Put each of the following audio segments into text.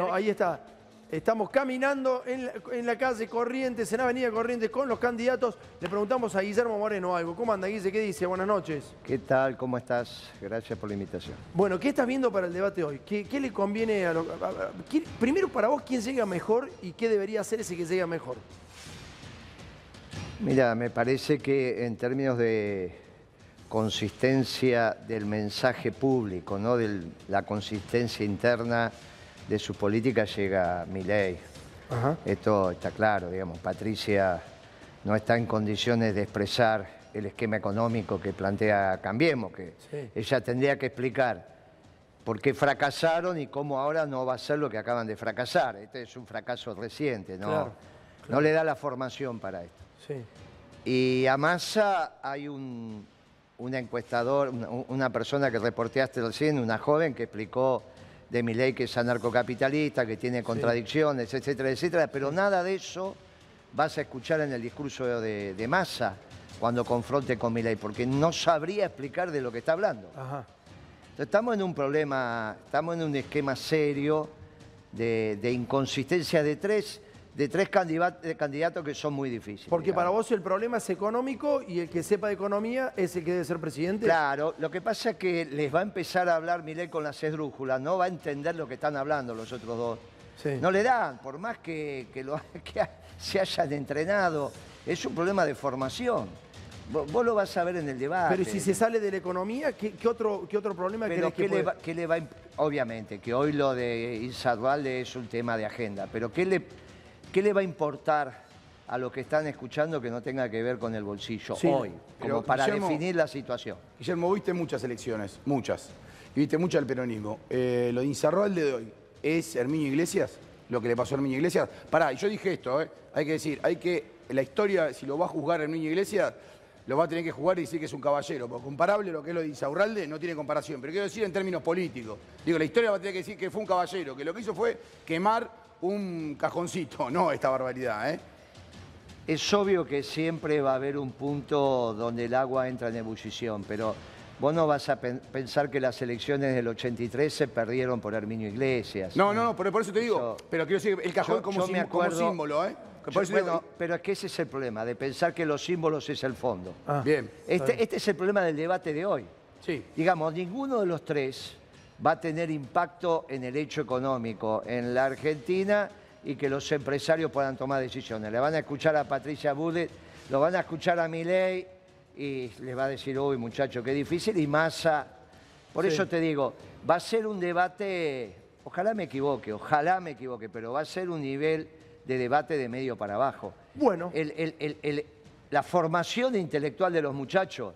No, ahí está. Estamos caminando en la, en la calle Corrientes, en Avenida Corrientes, con los candidatos. Le preguntamos a Guillermo Moreno algo. ¿Cómo anda, Guille? ¿Qué dice? Buenas noches. ¿Qué tal? ¿Cómo estás? Gracias por la invitación. Bueno, ¿qué estás viendo para el debate hoy? ¿Qué, qué le conviene a, lo, a- a- quién- Primero, para vos, ¿quién llega mejor y qué debería hacer ese que llega mejor? Mira, me parece que en términos de consistencia del mensaje público, ¿no? de la consistencia interna de su política llega Milei. Esto está claro, digamos. Patricia no está en condiciones de expresar el esquema económico que plantea Cambiemos, que Sí. ella tendría que explicar por qué fracasaron y cómo ahora no va a ser lo que acaban de fracasar. Este es un fracaso reciente, ¿no? Claro, No le da la formación para esto. Sí. Y a Massa hay un, una encuestador, una, una persona que reporteaste recién, una joven que explicó de Milei que es anarcocapitalista, que tiene contradicciones, etcétera, etcétera, pero nada de eso vas a escuchar en el discurso de, de Massa cuando confronte con Milei, porque no sabría explicar de lo que está hablando. Ajá. Entonces, estamos en un problema, estamos en un esquema serio de, de inconsistencia de tres, de tres candidatos que son muy difíciles. Porque para vos el problema es económico y el que sepa de economía es el que debe ser presidente. Claro, lo que pasa es que les va a empezar a hablar Milei con las esdrújulas, no va a entender lo que están hablando los otros dos. Sí. No le dan, por más que, que lo- que se hayan entrenado, es un problema de formación. Vos, lo vas a ver en el debate. Pero ¿y si se sale de la economía, ¿qué, qué otro, qué otro problema Pero crees que ¿qué le, puede- va, qué le va Obviamente, que hoy lo de Izarralde es un tema de agenda, pero ¿qué le, ¿qué le va a importar a los que están escuchando que no tenga que ver con el bolsillo Sí. hoy? Como para Guillermo- definir la situación. Guillermo, viste muchas elecciones, muchas. Y viste mucho al peronismo. Eh, lo de Incerralde de hoy, ¿es Herminio Iglesias? Lo que le pasó a Herminio Iglesias. Pará, y yo dije esto, ¿eh? Hay que decir, hay que, la historia, si lo va a juzgar Herminio Iglesias, lo va a tener que jugar y decir que es un caballero. Porque comparable lo que es lo de Insaurralde no tiene comparación. Pero quiero decir en términos políticos. Digo, la historia va a tener que decir que fue un caballero, que lo que hizo fue quemar un cajoncito, no esta barbaridad, ¿eh? Es obvio que siempre va a haber un punto donde el agua entra en ebullición, pero vos no vas a pen- pensar que las elecciones del 83 se perdieron por Herminio Iglesias. No, no, no, pero por eso te digo. Eso- pero quiero decir, el cajón Yo- como, yo como acuerdo- símbolo, ¿eh? Yo- bueno, pero es que ese es el problema, de pensar que los símbolos es el fondo. Ah, Bien. Este, este es el problema del debate de hoy. Sí. Digamos, ninguno de los tres va a tener impacto en el hecho económico en la Argentina y que los empresarios puedan tomar decisiones. Le van a escuchar a Patricia Bullet, lo van a escuchar a Milei y les va a decir, uy muchacho, qué difícil, y Massa. Por Sí. eso te digo, va a ser un debate, ojalá me equivoque, ojalá me equivoque, pero va a ser un nivel de debate de medio para abajo. Bueno. El- el- el- el- la formación intelectual de los muchachos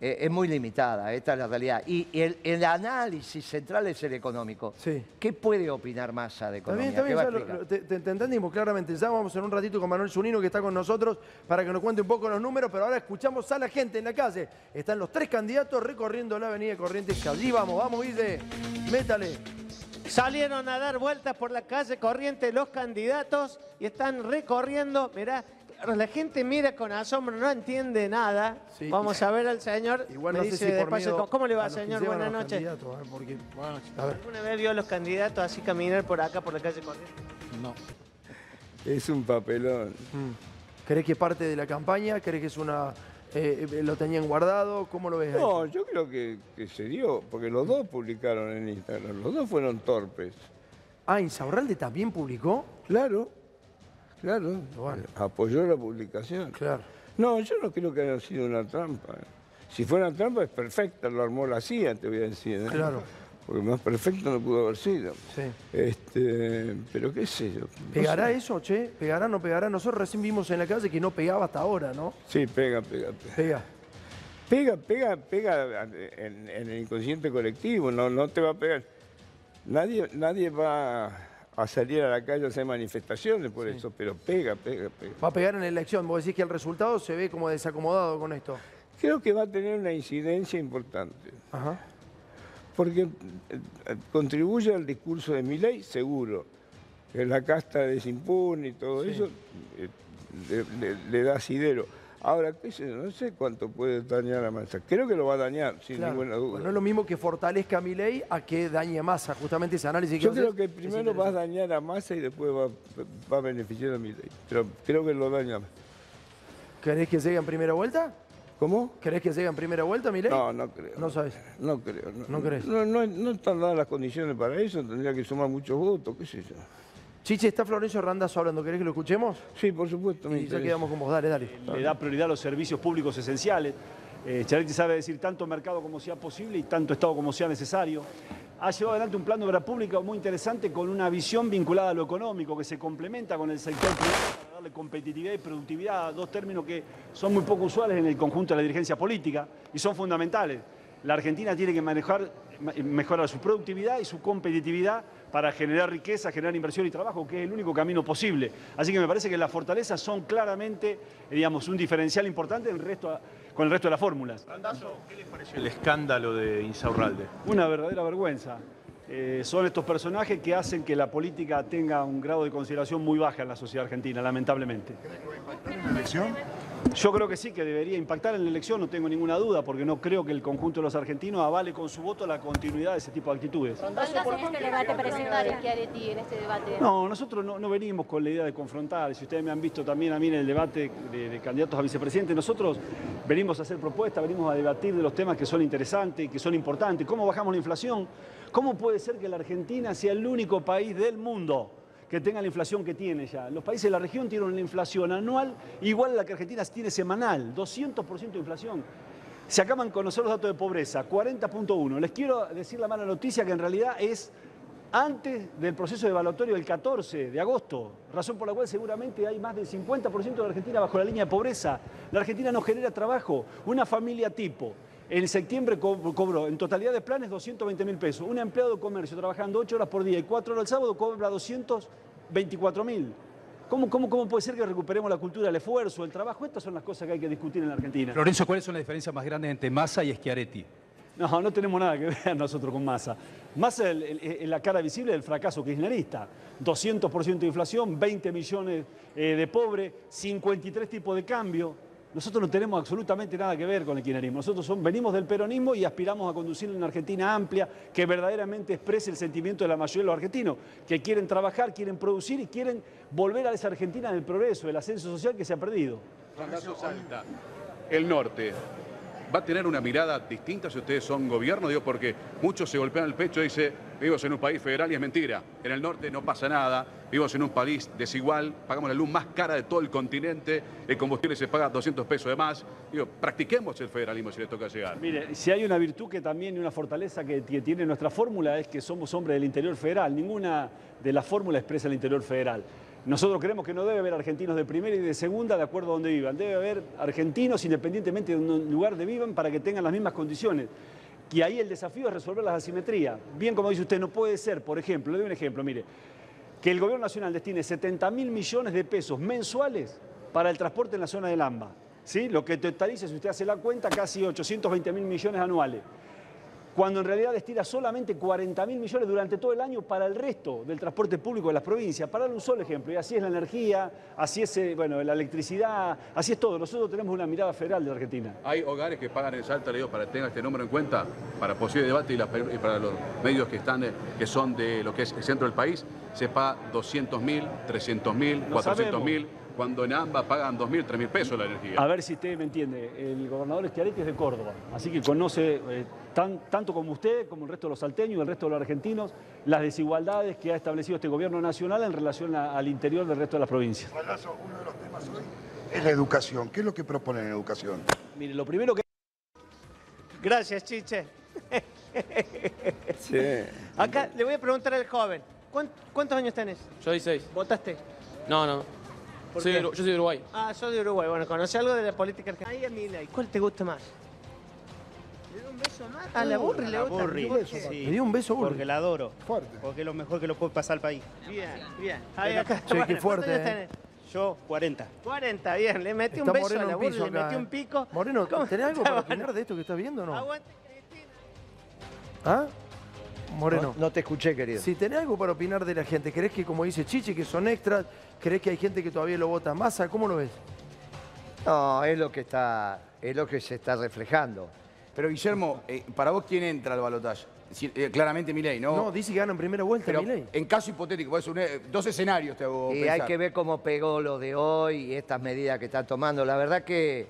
eh, es muy limitada, esta es la realidad. Y el, el análisis central es el económico. Sí. ¿Qué puede opinar Massa de economía? bien, está ¿Qué bien, va a ya lo- explicar? lo- te, te- te entendimos claramente. Ya vamos en un ratito con Manuel Zunino que está con nosotros para que nos cuente un poco los números, pero ahora escuchamos a la gente en la calle. Están los tres candidatos recorriendo la avenida Corrientes. que Allí vamos, vamos, Guille, métale. Salieron a dar vueltas por la calle corriente los candidatos y están recorriendo. Mirá, la gente mira con asombro, no entiende nada. Sí. Vamos a ver al señor. Igual me no sé dice si por despacio, miedo ¿Cómo le va, señor? Buenas noches. a ver. ¿Alguna vez vio a los candidatos así caminar por acá, por la calle corriente? No. Es un papelón. ¿Crees que es parte de la campaña? ¿Crees que es una... eh, eh, lo tenían guardado? ¿Cómo lo ves ahí? No, yo creo que, que se dio, porque los dos publicaron en Instagram, los dos fueron torpes. Ah, ¿Insaurralde también publicó? Claro, claro, Bueno. apoyó la publicación. Claro. No, yo no creo que haya sido una trampa. Si fuera trampa es perfecta, lo armó la CIA, te voy a decir. ¿eh? Claro. Porque más perfecto no pudo haber sido. Sí. Este, pero qué sé yo. no ¿Pegará sé. eso, che? ¿Pegará o no pegará? Nosotros recién vimos en la calle que no pegaba hasta ahora, ¿no? Sí, pega, pega, pega. Pega. Pega, pega, pega en, en el inconsciente colectivo, no, no te va a pegar. Nadie, nadie va a salir a la calle a hacer manifestaciones por eso, pero pega, pega, pega. Va a pegar en la elección. Vos decís que el resultado se ve como desacomodado con esto. Creo que va a tener una incidencia importante, Ajá. porque eh, contribuye al discurso de Milei, seguro. Que la casta es impune y todo Sí. eso eh, le, le- le da asidero. Ahora, qué sé no sé cuánto puede dañar a Massa. Creo que lo va a dañar, sin Claro. ninguna duda. Pues no es lo mismo que fortalezca a Milei a que dañe a Massa. Justamente ese análisis que Yo creo que primero va a dañar a Massa y después va, va a beneficiar a Milei. Pero creo que lo daña. ¿Querés que llegue en primera vuelta? ¿Cómo? ¿Querés que llegue en primera vuelta, Milei? No, no creo. No sabes. No creo. No, ¿No crees? No, no, no están dadas las condiciones para eso. Tendría que sumar muchos votos, qué sé yo. Chiche, está Florencio Randazzo hablando. ¿Querés que lo escuchemos? Sí, por supuesto. Y ya quedamos con vos. Dale, dale. le da prioridad a los servicios públicos esenciales. Eh, Chiaretti sabe decir tanto mercado como sea posible y tanto Estado como sea necesario. Ha llevado adelante un plan de obra pública muy interesante con una visión vinculada a lo económico que se complementa con el sector privado para darle competitividad y productividad, dos términos que son muy poco usuales en el conjunto de la dirigencia política y son fundamentales. La Argentina tiene que manejar, ma- mejorar su productividad y su competitividad para generar riqueza, generar inversión y trabajo, que es el único camino posible. Así que me parece que las fortalezas son claramente, digamos, un diferencial importante en el resto- con el resto de las fórmulas. El escándalo de Insaurralde. Una verdadera vergüenza. Eh, son estos personajes que hacen que la política tenga un grado de consideración muy baja en la sociedad argentina, lamentablemente. Yo creo que sí, que debería impactar en la elección, no tengo ninguna duda, porque no creo que el conjunto de los argentinos avale con su voto la continuidad de ese tipo de actitudes. ¿Cuántas en este debate presentar Schiaretti en este debate? No, nosotros no, no venimos con la idea de confrontar. Si ustedes me han visto también a mí en el debate de, de candidatos a vicepresidente, nosotros venimos a hacer propuestas, venimos a debatir de los temas que son interesantes y que son importantes. ¿Cómo bajamos la inflación? ¿Cómo puede ser que la Argentina sea el único país del mundo que tenga la inflación que tiene ya? Los países de la región tienen una inflación anual igual a la que Argentina tiene semanal, 200% de inflación. Se acaban de conocer los datos de pobreza, 40.1. Les quiero decir la mala noticia que en realidad es antes del proceso evaluatorio del 14 de agosto, razón por la cual seguramente hay más del 50% de la Argentina bajo la línea de pobreza. La Argentina no genera trabajo. Una familia tipo, en septiembre co- cobró en totalidad de planes 220 mil pesos. Un empleado de comercio trabajando 8 horas por día y 4 horas el sábado cobra 224 mil. ¿Cómo, cómo, ¿Cómo puede ser que recuperemos la cultura del esfuerzo, el trabajo? Estas son las cosas que hay que discutir en la Argentina. Lorenzo, ¿cuáles son las diferencias más grandes entre Massa y Schiaretti? No, no tenemos nada que ver nosotros con Massa. Massa es el- el- la cara visible del fracaso kirchnerista. 200% de inflación, 20 millones eh, de pobres, 53 tipos de cambio. Nosotros no tenemos absolutamente nada que ver con el kirchnerismo. Nosotros venimos del peronismo y aspiramos a conducir una Argentina amplia que verdaderamente exprese el sentimiento de la mayoría de los argentinos, que quieren trabajar, quieren producir y quieren volver a esa Argentina del progreso, del ascenso social que se ha perdido. Salta, el norte, ¿va a tener una mirada distinta si ustedes son gobierno? Digo, porque muchos se golpean el pecho y dicen, vivimos en un país federal y es mentira. En el norte no pasa nada, vivimos en un país desigual, pagamos la luz más cara de todo el continente, el combustible se paga 200 pesos de más. Practiquemos el federalismo si les toca llegar. Mire, si hay una virtud que también y una fortaleza que, que tiene nuestra fórmula es que somos hombres del interior federal. Ninguna de las fórmulas expresa el interior federal. Nosotros creemos que no debe haber argentinos de primera y de segunda de acuerdo a donde vivan. Debe haber argentinos independientemente de un lugar de vivan para que tengan las mismas condiciones. Y ahí el desafío es resolver las asimetrías. Bien como dice usted, no puede ser, por ejemplo, le doy un ejemplo, mire, que el gobierno nacional destine 70 mil millones de pesos mensuales para el transporte en la zona del AMBA. ¿sí? Lo que totaliza, si usted hace la cuenta, casi 820 mil millones anuales. Cuando en realidad destina solamente 40 mil millones durante todo el año para el resto del transporte público de las provincias. Para dar un solo ejemplo, y así es la energía, así es eh, bueno, la electricidad, así es todo. Nosotros tenemos una mirada federal de Argentina. Hay hogares que pagan en Salta, le digo, para que tengan este número en cuenta, para posible debate y, la- y para los medios que, están, eh, que son de lo que es el centro del país, se paga 200 mil, 300 mil, Lo 400 sabemos. mil, cuando en ambas pagan 2 mil, 3 mil pesos la energía. A ver si usted me entiende. El gobernador Schiaretti es de Córdoba, así que conoce eh, tan- tanto como usted, como el resto de los salteños y el resto de los argentinos, las desigualdades que ha establecido este gobierno nacional en relación a- al interior del resto de las provincias. Palazzo, uno de los temas hoy es la educación. ¿Qué es lo que proponen en educación? Mire, lo primero que... Gracias, Chiche. Sí. Acá le voy a preguntar al joven. ¿cuán- ¿Cuántos años tenés? Yo 16. ¿Votaste? No, no. ¿Por Soy de yo soy de Uruguay. Ah, soy de Uruguay. Bueno, ¿conoce algo de la política argentina? Ahí a Milei. ¿Cuál te gusta más? ¿Le da un beso más? A la Burri le gusta. Burri, sí. Me dio un beso, Burri. Porque la adoro. Fuerte. Porque es lo mejor que lo puede pasar al país. Bien, bien. Ahí acá. Che, qué fuerte, ¿cuántos años eh. tenés? Yo, 40. 40, bien. Le metí Está un beso a la Burri, le metí eh. un pico. Moreno. ¿tenés algo para opinar de esto que estás viendo o no? Aguante, Cristina. ¿Ah? Moreno. No, no te escuché, querido. Si tenés algo para opinar de la gente, ¿crees que, como dice Chiche, que son extras? ¿Crees que hay gente que todavía lo vota masa? ¿Cómo lo ves? No, es lo que está, es lo que se está reflejando. Pero Guillermo, eh, para vos, ¿quién entra al balotaje? Si- eh, claramente Milei, ¿no? No, dice que gana en primera vuelta Pero Milei. en caso hipotético, pues, un, eh, dos escenarios te hago Y pensar. hay que ver cómo pegó lo de hoy y estas medidas que está tomando. La verdad que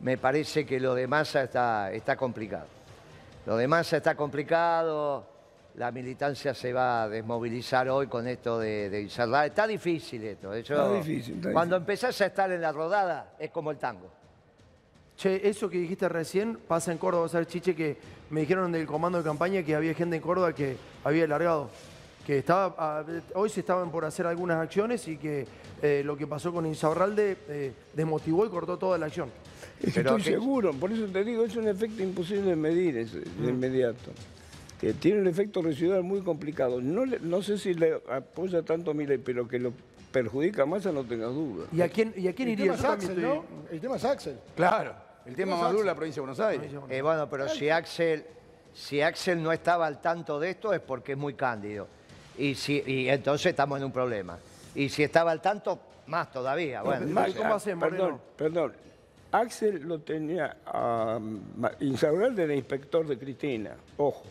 me parece que lo de Massa está, está complicado. Lo de Massa está complicado, la militancia se va a desmovilizar hoy con esto de, de. Está difícil esto. Eso- Está difícil, está Cuando empezás a estar en la rodada es como el tango. Che, eso que dijiste recién pasa en Córdoba, ¿sabes, Chiche? Que me dijeron del comando de campaña que había gente en Córdoba que había largado. Que estaba, hoy se estaban por hacer algunas acciones y que eh, lo que pasó con Insaurralde eh, desmotivó y cortó toda la acción. Pero estoy que- seguro, por eso te digo, es un efecto imposible de medir ese, Mm. de inmediato. Que tiene un efecto residual muy complicado. No, le- no sé si le apoya tanto a Milei, pero que lo perjudica más, no tengas duda. ¿Y a quién, y a quién El iría? tema es Axel, estoy- ¿no? El tema es Axel. Claro, el tema más duro la provincia de Buenos Aires. Eh, bueno, pero si Axel, si Axel no estaba al tanto de esto es porque es muy cándido. Y, si, y entonces estamos en un problema. Y si estaba al tanto, más todavía. Bueno, entonces- ¿cómo hacemos, Perdón, perdón. Axel lo tenía a Ma- Insaurralde era inspector de Cristina, ojo.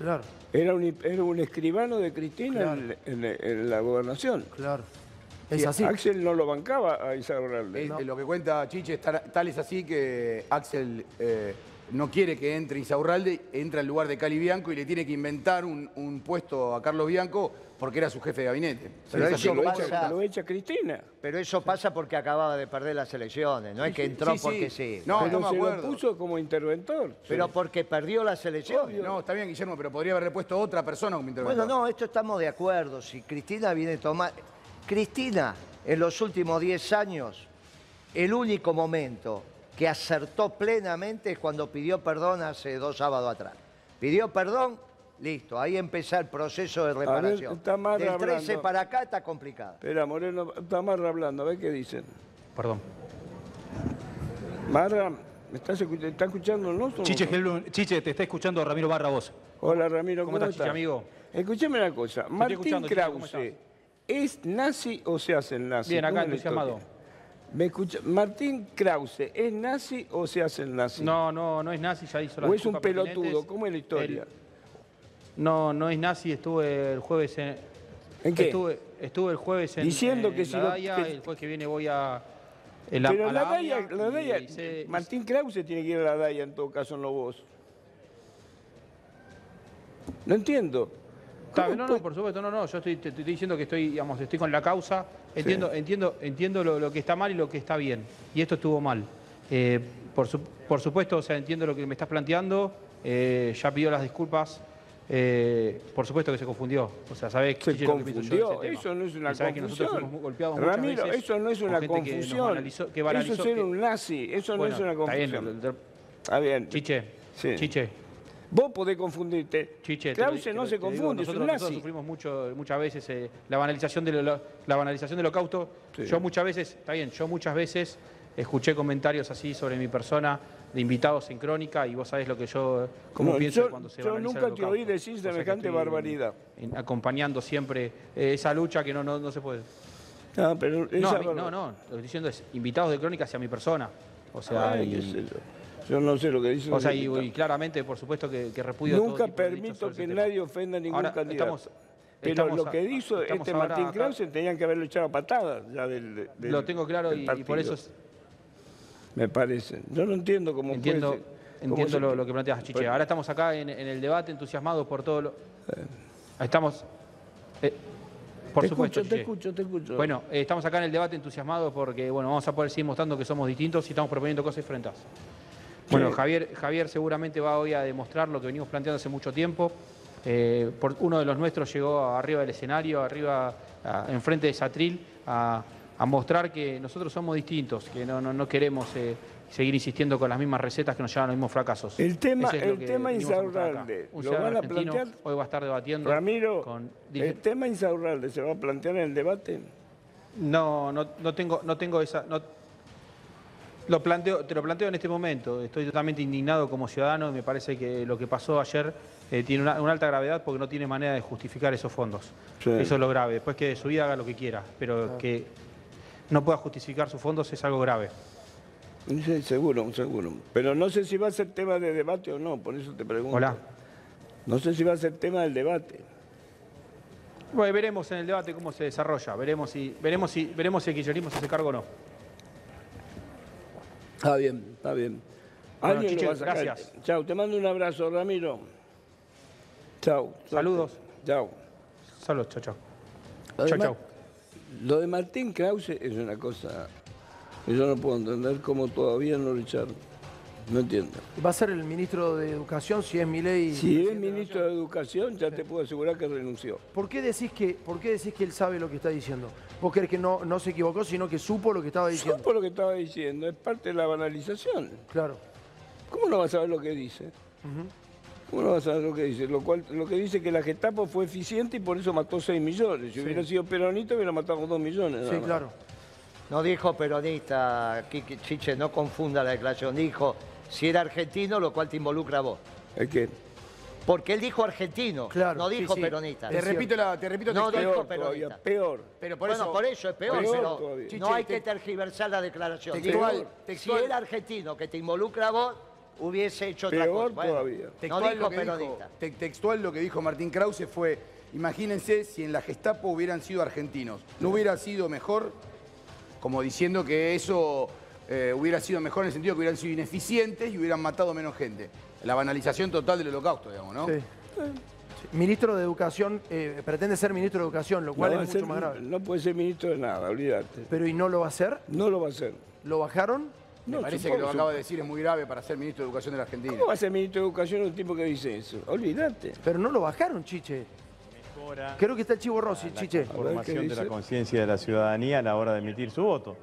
Claro, Era un, era un escribano de Cristina en, en- en la gobernación. claro. Es Y así. Axel no lo bancaba a Insaurralde. Eh, Lo que cuenta Chiche es tal, tal es así que Axel eh, no quiere que entre Insaurralde, entra en lugar de Cali Bianco y le tiene que inventar un, un puesto a Carlos Bianco porque era su jefe de gabinete. Pero Es eso pasa- echa, lo echa Cristina. Pero eso pasa porque acababa de perder las elecciones, no es que entró sí, sí. porque sí. No, pero me se acuerdo. lo puso como interventor. Pero porque perdió las elecciones. No, está bien, Guillermo, pero podría haberle puesto otra persona como interventor. Bueno, no, esto estamos de acuerdo. Si Cristina viene a tomar... Cristina, en los últimos 10 años, el único momento que acertó plenamente es cuando pidió perdón hace dos sábados atrás. Pidió perdón, listo, ahí empezó el proceso de reparación. Del 13 hablando. para acá está complicado. Espera, Moreno, está Marra hablando, a ver qué dicen. Perdón. Marra, ¿me estás escuchando? ¿Está escuchando nosotros? Chiche, Chiche, te está escuchando Ramiro Barra vos. Hola Ramiro, ¿Cómo ¿cómo, estás, Chiche, amigo? Escuchame una cosa, Martín escuchando, Chiche, ¿cómo Krause, ¿es nazi o se hace el nazi? Bien, acá ¿Cómo es la entusiasmado. historia? ¿Me escucha? Martín Krause, ¿es nazi o se hace el nazi? No, no, no es nazi, ya hizo la ¿O es un pelotudo? ¿Cómo es la historia? No, no es nazi, estuve el jueves en... ¿En qué? Estuve, estuve el jueves en, Diciendo en que si la lo- Daya, que- el jueves que viene voy a... en Pero a la, Daya, la y Daya- Martín Krause tiene que ir a la Daya en todo caso, no vos. No entiendo. Está, ¿Cómo no, no, por supuesto, no, no, yo estoy, te, te estoy diciendo que estoy, digamos, estoy con la causa, entiendo, entiendo, entiendo lo, lo que está mal y lo que está bien, y esto estuvo mal. Eh, por, su- por supuesto, o sea, entiendo lo que me estás planteando, eh, ya pidió las disculpas, eh, por supuesto que se confundió, o sea, Se lo que de confundió, eso no es una que nosotros confusión. fuimos muy golpeados muchas Ramiro, veces eso no es una que confusión. que eso es ser que- un nazi, eso Bueno, no es una está bien, confusión. Está bien. Chiche, Sí. Chiche, Vos podés confundirte. Chiche, Krause no te se digo, confunde, es nosotros, nosotros sufrimos mucho, muchas veces eh, la banalización del la banalización del holocausto. Sí. Yo muchas veces, está bien, yo muchas veces escuché comentarios así sobre mi persona de invitados en crónica y vos sabés lo que yo cómo No, pienso yo- cuando se yo el nunca te oí decir semejante barbaridad. en- acompañando siempre eh, esa lucha que no, no, no se puede. Ah, pero No, esa mí- no, no, lo que estoy diciendo es invitados de crónica hacia mi persona. O sea, Ay, y- yo. No sé lo que dice. o sea, y, y claramente, por supuesto, que, que repudio Nunca permito que tema. nadie ofenda a ningún Ahora, candidato. estamos- Pero estamos lo que hizo este Martín acá- Krause tenían que haberlo echado a patadas ya del, del- Lo tengo claro y, y por eso es- Me parece. Yo no entiendo cómo entiendo, puede ser- cómo entiendo lo, lo que planteas, Chiche. Ahora estamos acá en, en el debate, entusiasmados por todo lo... Estamos... eh, por te supuesto, escucho, te escucho, te escucho. Bueno, eh, estamos acá en el debate entusiasmados porque bueno, vamos a poder seguir mostrando que somos distintos y estamos proponiendo cosas diferentes. Bueno. Javier, Javier seguramente va hoy a demostrar lo que venimos planteando hace mucho tiempo. Eh, por, uno de los nuestros llegó arriba del escenario, arriba, a- enfrente de Satril, a, a mostrar que nosotros somos distintos, que no, no, no queremos eh, seguir insistiendo con las mismas recetas que nos llevan a los mismos fracasos. El tema- es el tema. Insaurralde, Un ¿lo van a plantear? hoy va a estar debatiendo Ramiro, con ¿el tema Insaurralde se va a plantear en el debate? No, no, no tengo, no tengo esa. no- lo planteo, te lo planteo en este momento. Estoy totalmente indignado como ciudadano y me parece que lo que pasó ayer eh, tiene una, una alta gravedad porque no tiene manera de justificar esos fondos. Sí. Eso es lo grave. Después que de su vida haga lo que quiera, pero que no pueda justificar sus fondos es algo grave. Sí, seguro, seguro. Pero no sé si va a ser tema de debate o no, por eso te pregunto. Hola. No sé si va a ser tema del debate. Bueno, veremos en el debate cómo se desarrolla. Veremos si, veremos si, veremos si el kirchnerismo se hace cargo o no. Está bien, está bien. Bueno, Alguien Chiche, lo va a sacar. gracias. Chao, te mando un abrazo, Ramiro. Chao. Saludos. Chao. Saludos, chao, chao. Lo de. Lo de Martín Krause es una cosa que yo no puedo entender cómo todavía no lo echaron. No entiendo. Va a ser el ministro de Educación si es Milei. Si es ministro de Educación, ya te puedo asegurar que renunció. ¿Por qué decís que, por qué decís que él sabe lo que está diciendo? ¿Vos crees que no, no se equivocó, sino que supo lo que estaba diciendo? Supo lo que estaba diciendo, es parte de la banalización. Claro. ¿Cómo no va a saber lo que dice? ¿Cómo no va a saber lo que dice? Lo, cual, lo que dice que la Gestapo fue eficiente y por eso mató 6 millones. Si Sí. hubiera sido peronista, hubiera matado 2 millones. nada más. No dijo peronista, Kiki Chiche, no confunda la declaración. Dijo, si era argentino, lo cual te involucra a vos. ¿El qué? Porque él dijo argentino, no dijo sí. peronista. Te repito la- te repito No dijo Peor todavía, peronista. peor. Pero por bueno, eso- por eso es peor, Peor pero todavía. no Chiche, hay te- que tergiversar la declaración. Textual. Si era argentino que te involucra a vos, hubiese hecho otra Peor cosa. Bueno, todavía. No dijo lo, que peronista. dijo, textual lo que dijo Martín Krause fue, imagínense si en la Gestapo hubieran sido argentinos. ¿No hubiera sido mejor? Como diciendo que eso eh, hubiera sido mejor en el sentido que hubieran sido ineficientes y hubieran matado menos gente. La banalización total del holocausto, digamos, ¿no? Sí. Sí. Ministro de Educación, eh, pretende ser ministro de Educación, lo cual No es mucho ser- más grave. No puede ser ministro de nada, olvídate. Pero ¿y no lo va a hacer? No lo va a hacer. ¿Lo bajaron? Me No, parece supongo- que lo que acaba de decir es muy grave para ser ministro de Educación de la Argentina. ¿Cómo va a ser ministro de Educación un tipo que dice eso? Olvídate. Pero no lo bajaron, Chiche. Creo que está el Chivo Rossi, Chiche. formación de la conciencia de la ciudadanía a la hora de emitir su voto.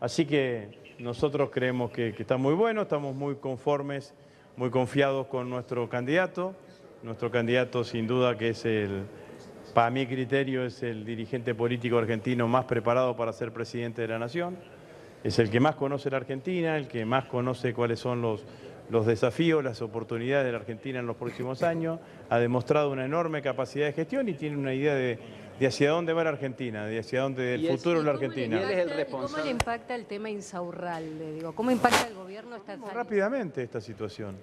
Así que nosotros creemos que, está muy bueno, estamos muy conformes, muy confiados con nuestro candidato. Nuestro candidato sin duda que es el, para mi criterio, es el dirigente político argentino más preparado para ser presidente de la nación. Es el que más conoce la Argentina, el que más conoce cuáles son los, los desafíos, las oportunidades de la Argentina en los próximos años. Ha demostrado una enorme capacidad de gestión y tiene una idea de, de hacia dónde va la Argentina, de hacia dónde el Y es- futuro de la ¿y Argentina. impacta- ¿Cómo le impacta el tema Insaurralde? Digo, ¿Cómo impacta el gobierno esta rápidamente esta situación.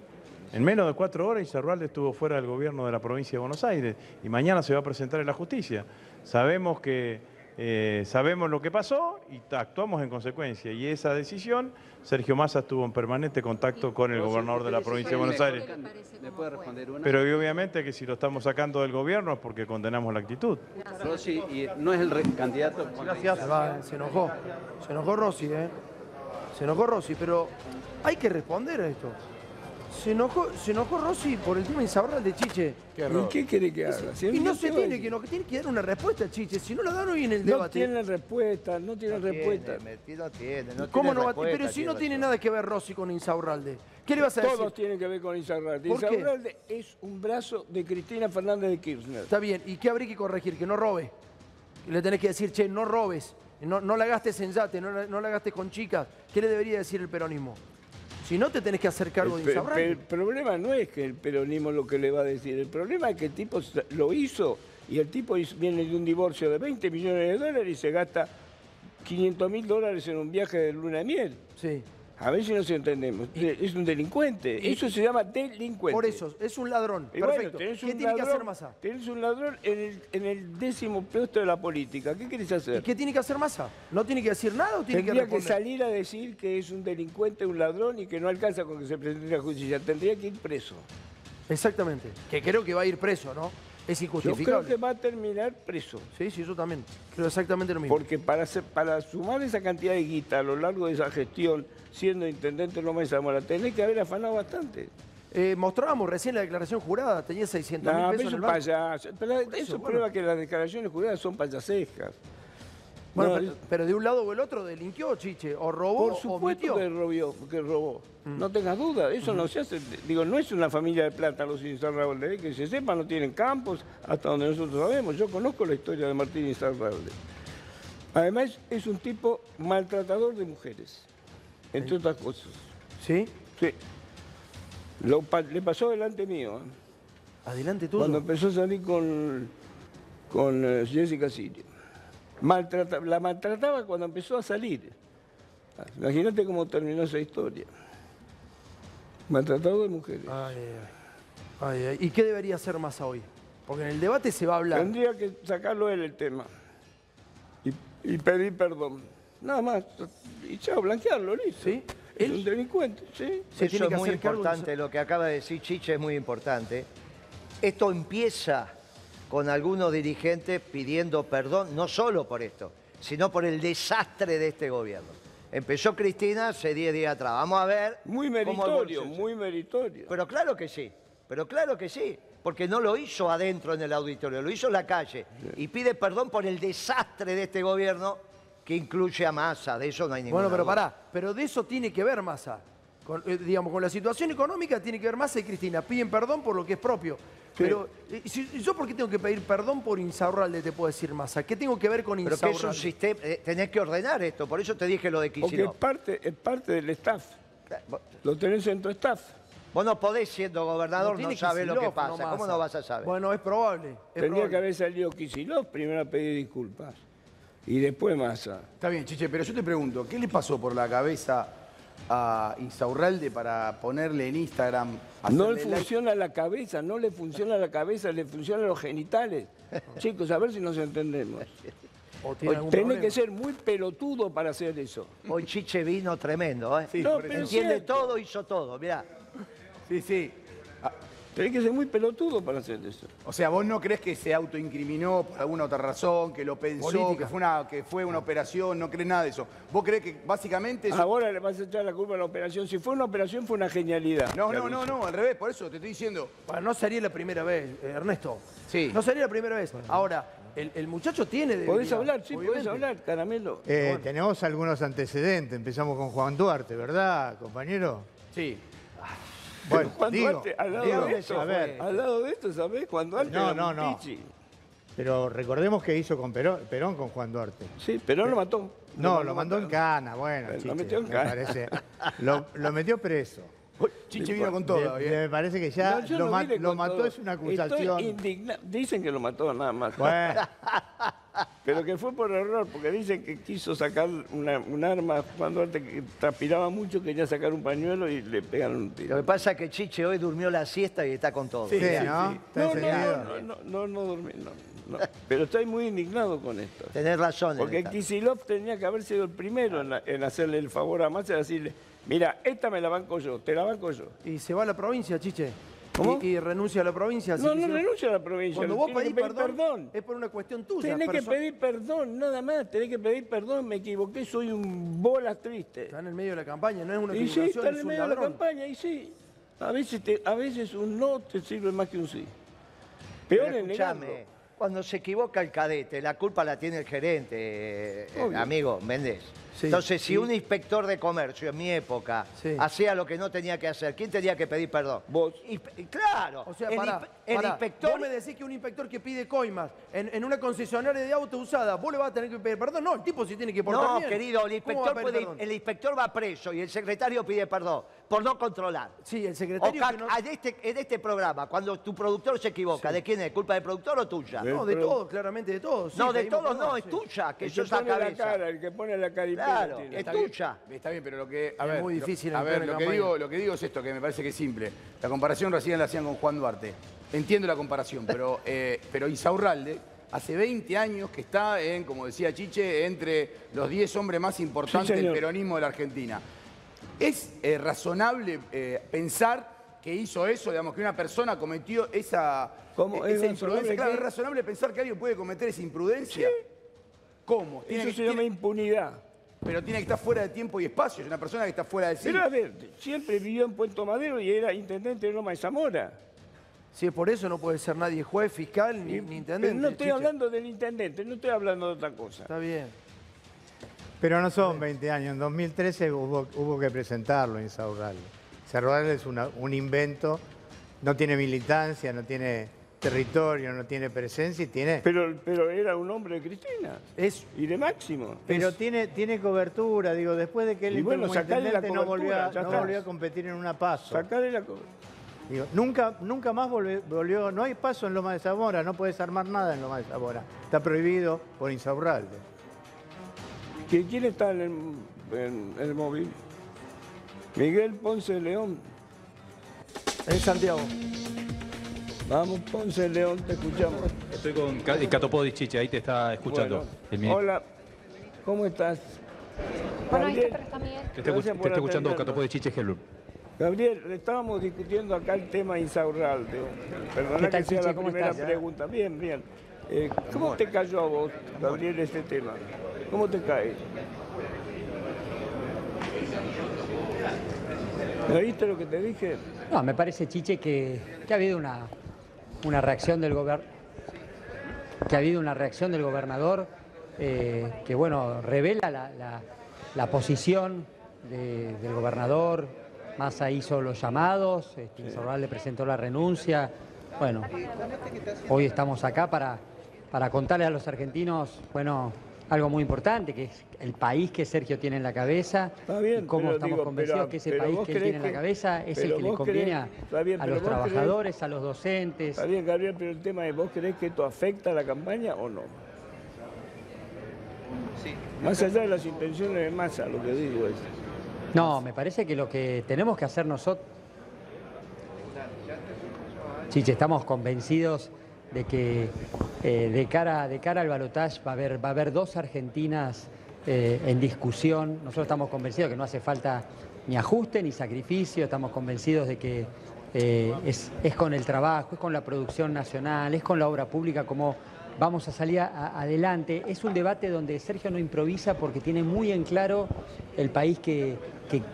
En menos de cuatro horas Izarralde estuvo fuera del gobierno de la provincia de Buenos Aires y mañana se va a presentar en la justicia. Sabemos que eh, sabemos lo que pasó y actuamos en consecuencia. Y esa decisión, Sergio Massa estuvo en permanente contacto con el gobernador de la provincia de Buenos Aires. ¿Me puede responder una? Pero y obviamente que si lo estamos sacando del gobierno es porque condenamos la actitud. Rossi, y no es el candidato. Gracias. Se, va, se enojó. Se enojó Rossi, ¿eh? Se enojó Rossi, pero hay que responder a esto. Se enojó, se enojó Rossi por el tema Insaurralde, Chiche. ¿Y qué quiere que haga? Si Y no ¿qué se tiene que, no, tiene que dar una respuesta, Chiche. Si no la dan hoy en el No debate. tienen respuesta, no tienen No respuesta. tiene, no tiene, no ¿Cómo tiene no va Pero si no tiene nada que ver Rossi con Insaurralde. ¿Qué le vas a decir? Todos tienen que ver con Insaurralde. ¿Por qué? Insaurralde es un brazo de Cristina Fernández de Kirchner. Está bien. ¿Y qué habría que corregir? Que no robe. Y le tenés que decir, che, no robes. No, no la gastes en yate, no, la- no la gastes con chicas. ¿Qué le debería decir el peronismo? Si no, te tenés que hacer cargo de El, Insaurralde. el problema no es que el peronismo lo que le va a decir, el problema es que el tipo lo hizo y el tipo viene de un divorcio de 20 millones de dólares y se gasta 500 mil dólares en un viaje de luna de miel. Sí. A ver si nos entendemos. Es un delincuente. Eso se llama delincuente. Por eso, es un ladrón. Y Perfecto. ¿Qué tiene que hacer Massa? Tenés un ladrón en el, en el décimo puesto de la política. ¿Qué querés hacer? ¿Y qué tiene que hacer Massa? ¿No tiene que decir nada o tiene que Tendría que, responder? salir a decir que es un delincuente, un ladrón y que no alcanza con que se presente a la justicia. Tendría que ir preso. Exactamente. Que creo que va a ir preso, ¿no? Es Yo injustificable. creo que va a terminar preso. Sí, sí, yo también. Creo exactamente lo mismo. Porque para, hacer- para sumar esa cantidad de guita a lo largo de esa gestión, siendo intendente Loma de Zamora, tenés que haber afanado bastante. Eh, mostrábamos recién la declaración jurada, tenía 600 mil No, pesos pero en el banco. payaso. Pero eso, eso, bueno. prueba que las declaraciones juradas son payasescas. Bueno, No, pero, pero de un lado o el otro delinquió, Chiche, o robó Por o supuesto mintió. que robó. Que robó. Mm. No tengas duda, eso no se hace. Digo, no es una familia de plata los Insaurralde, que se sepa, no tienen campos, hasta donde nosotros sabemos. Yo conozco la historia de Martín Insaurralde. Además, es un tipo maltratador de mujeres, entre otras cosas. ¿Sí? Sí. Lo pa- le pasó delante mío. ¿eh? Adelante tú. Cuando empezó a salir con, con eh, Jessica Sirio. Maltrata- la maltrataba cuando empezó a salir. Imagínate cómo terminó esa historia. Maltratado de mujeres. Ay, ay. Ay, ay. ¿Y qué debería hacer Massa hoy? Porque en el debate se va a hablar. Tendría que sacarlo él el tema. Y, y pedir perdón. Nada más. Y chao, blanquearlo, listo. ¿Sí? Es un delincuente, sí. Se Eso tiene que es muy cargo importante, lo que acaba de decir Chiche es muy importante. Esto empieza con algunos dirigentes pidiendo perdón, no solo por esto, sino por el desastre de este gobierno. Empezó Cristina hace 10 días atrás. Vamos a ver. Muy meritorio, muy meritorio. Pero claro que sí, pero claro que sí, porque no lo hizo adentro en el auditorio, lo hizo en la calle. Y pide perdón por el desastre de este gobierno que incluye a Massa, de eso no hay ninguna Bueno, pero duda. pará, pero de eso tiene que ver Massa. Con, eh, digamos, con la situación económica tiene que ver Massa y Cristina. Piden perdón por lo que es propio. Pero, eh, si- ¿yo por qué tengo que pedir perdón por Insaurralde, te puedo decir Massa? ¿Qué tengo que ver con Pero que es un Insaurralde? sistema, eh, tenés que ordenar esto, por eso te dije lo de Porque Kicillof. es parte, es parte del staff. Lo tenés en tu staff. Vos no podés, siendo gobernador, no, sabés lo que pasa. no ¿Cómo no vas a saber? Bueno, es probable. es Tenía probable. que haber salido Kicillof primero a pedir disculpas. Y después Massa. Está bien, Chiche, pero yo te pregunto, ¿qué le pasó por la cabeza a Insaurralde para ponerle en Instagram? No le like? funciona la cabeza, no le funciona la cabeza, le funcionan los genitales. Chicos, a ver si nos entendemos. O tiene Tenés que ser muy pelotudo para hacer eso. Hoy Chiche vino tremendo, ¿eh? No, pero es Entiende cierto. todo, hizo todo, mirá. Sí, sí. Tenés que ser muy pelotudo para hacer eso. O sea, ¿vos no crees que se autoincriminó por alguna otra razón, que lo pensó, Política. que fue, una, que fue una operación? ¿No crees nada de eso? ¿Vos crees que básicamente... eso- Ahora le vas a echar la culpa a la operación. Si fue una operación, fue una genialidad. No, no, no, no, al revés, por eso te estoy diciendo. Bueno, no sería la primera vez, eh, Ernesto. Sí. No sería la primera vez. Ahora, el, el muchacho tiene Podés debilidad, hablar, sí, podés obviamente. hablar, caramelo. Eh, Tenemos algunos antecedentes. Empezamos con Juan Duarte, ¿verdad, compañero? Sí. Bueno, digo, Duarte, al lado digo, de esto, a ver, al lado de esto, ¿sabés? Juan Duarte No, no, no. pichi. pero recordemos que hizo con Perón, Perón con Juan Duarte. Sí, pero lo mató. No, lo mandó en cana, bueno, Lo chiche, metió en me cana. parece. Lo, lo metió preso. Chiche vino con todo. Me- ¿eh? Me parece que ya No, lo, ma- lo mató, todo. es una Estoy acusación. indigna- Dicen que lo mató nada más. Bueno, Pero que fue por error, porque dicen que quiso sacar una- un arma Juan Duarte que transpiraba mucho, quería sacar un pañuelo y le pegaron un Lo tiro. que pasa es que Chiche hoy durmió la siesta y está con todo. sí, ¿no? No, no, no, no, no, no dormí, no, no. Pero estoy muy indignado con esto. Tenés razón. Porque. Kisilov tenía que haber sido el primero en, la- en hacerle el favor a Massa y decirle, mira, esta me la banco yo, te la banco yo. Y se va a la provincia, Chiche. ¿Cómo? Y, y renuncia a la provincia. No, no renuncia a la provincia. Cuando vos pedís que pedir perdón, es por una cuestión tuya. Tenés que pedir perdón, nada más. Tenés que pedir perdón, me equivoqué, soy un bola triste. Está en el medio de la campaña, no es una Y sí, equivocación, está en el medio de la campaña, y sí. A veces, te- a veces un no te sirve más que un sí. Peor Pero negarlo. escuchame, cuando se equivoca el cadete, la culpa la tiene el gerente, eh, amigo Méndez. Sí, Entonces, si sí. un inspector de comercio en mi época Sí. hacía lo que no tenía que hacer, ¿quién tenía que pedir perdón? Vos. Claro, O sea, el, pará, inspector... Vos me decís que un inspector que pide coimas en, en una concesionaria de auto usada, vos le vas a tener que pedir perdón. No, el tipo sí tiene que portar No, bien. querido, el ¿Cómo va a inspector, pedir puede- perdón? el inspector va preso y el secretario pide perdón por no controlar. Sí, el O secretario ca- que no... en, este, en este programa, cuando tu productor se equivoca, ¿de quién es? ¿Culpa del productor o tuya? No, de todos, claramente de todos. sí, no, de todos no, sí. es tuya, que El eso que es la pone la cabeza. cara, el que pone la caripela. Claro, es Está bien. Está bien, pero lo que. A Es ver, muy lo- difícil A en ver, lo que, digo, lo que digo es esto, que me parece que es simple. La comparación recién la hacían con Juan Duarte. Entiendo la comparación, pero, eh, pero Insaurralde hace 20 años que está en, como decía Chiche, entre los 10 hombres más importantes Sí, del peronismo de la Argentina. ¿Es eh, razonable eh, pensar que hizo eso, digamos, que una persona cometió esa, ¿Cómo? ¿Es esa razonable imprudencia? Claro? ¿Es razonable pensar que alguien puede cometer esa imprudencia? ¿Cómo? Tiene Eso se llama impunidad. Pero tiene que estar fuera de tiempo y espacio. Es una persona que está fuera de sí. Pero a ver, siempre vivió en Puerto Madero y era intendente de Loma de Zamora. Si es por eso no puede ser nadie juez, fiscal ni, ni Pero intendente. no estoy hablando del intendente, no estoy hablando de otra cosa. Está bien. Pero no son 20 años. En 2013 hubo, hubo que presentarlo Insaurralde. Insaurralde es una- un invento, no tiene militancia, no tiene territorio, no tiene presencia y tiene... Pero, pero era un hombre de Cristina Es, y de Máximo. Pero tiene, tiene cobertura, digo, después de que él Y bueno, no volvió, a, no volvió a competir en una paso. Sacarle la Digo, nunca, nunca más volvió, volvió- no hay paso en Loma de Zamora, no puedes armar nada en Loma de Zamora. Está prohibido por Insaurralde. ¿Qui- ¿Quién está en el- en el móvil. Miguel Ponce de León. En Santiago. Vamos, Ponce León, te escuchamos. Estoy con eh, Catopodis Chiche, ahí te está escuchando. Bueno, hola, ¿cómo estás? Bueno, ahí está, pero está Miguel. Te está, te escuchando. Catopodis Chiche Helbert. Gabriel, estábamos discutiendo acá el tema Insaurralde. Perdona ¿Qué tal, que sea Chiche? la ¿Cómo primera estás? pregunta. Bien, bien. Eh, ¿Cómo te cayó a vos, Gabriel, este tema? ¿Cómo te cae? ¿Me oíste lo que te dije? No, me parece, Chiche, que, que ha habido una, una reacción del gobernador, que ha habido una reacción del gobernador eh, que, bueno, revela la, la- la posición de- del gobernador. Massa hizo los llamados, este, Insaurralde presentó la renuncia. Bueno, hoy estamos acá para, para contarle a los argentinos, bueno, algo muy importante, que es el país que Sergio tiene en la cabeza bien, y cómo estamos digo, convencidos pero- que ese país que él tiene en la cabeza es el que le conviene a, está bien, a pero los creés- trabajadores, a los docentes. Está bien, Gabriel, pero el tema es, ¿vos creés que esto afecta a la campaña o no? Más allá de las intenciones de Massa, lo que digo es... No, me parece que lo que tenemos que hacer nosotros... Chiche, estamos convencidos de que eh, de, cara, de cara al balotaje va a haber, va a haber dos Argentinas eh, en discusión. Nosotros estamos convencidos que no hace falta ni ajuste ni sacrificio, estamos convencidos de que eh, es, es con el trabajo, es con la producción nacional, es con la obra pública como vamos a salir adelante. Es un debate donde Sergio no improvisa porque tiene muy en claro el país que,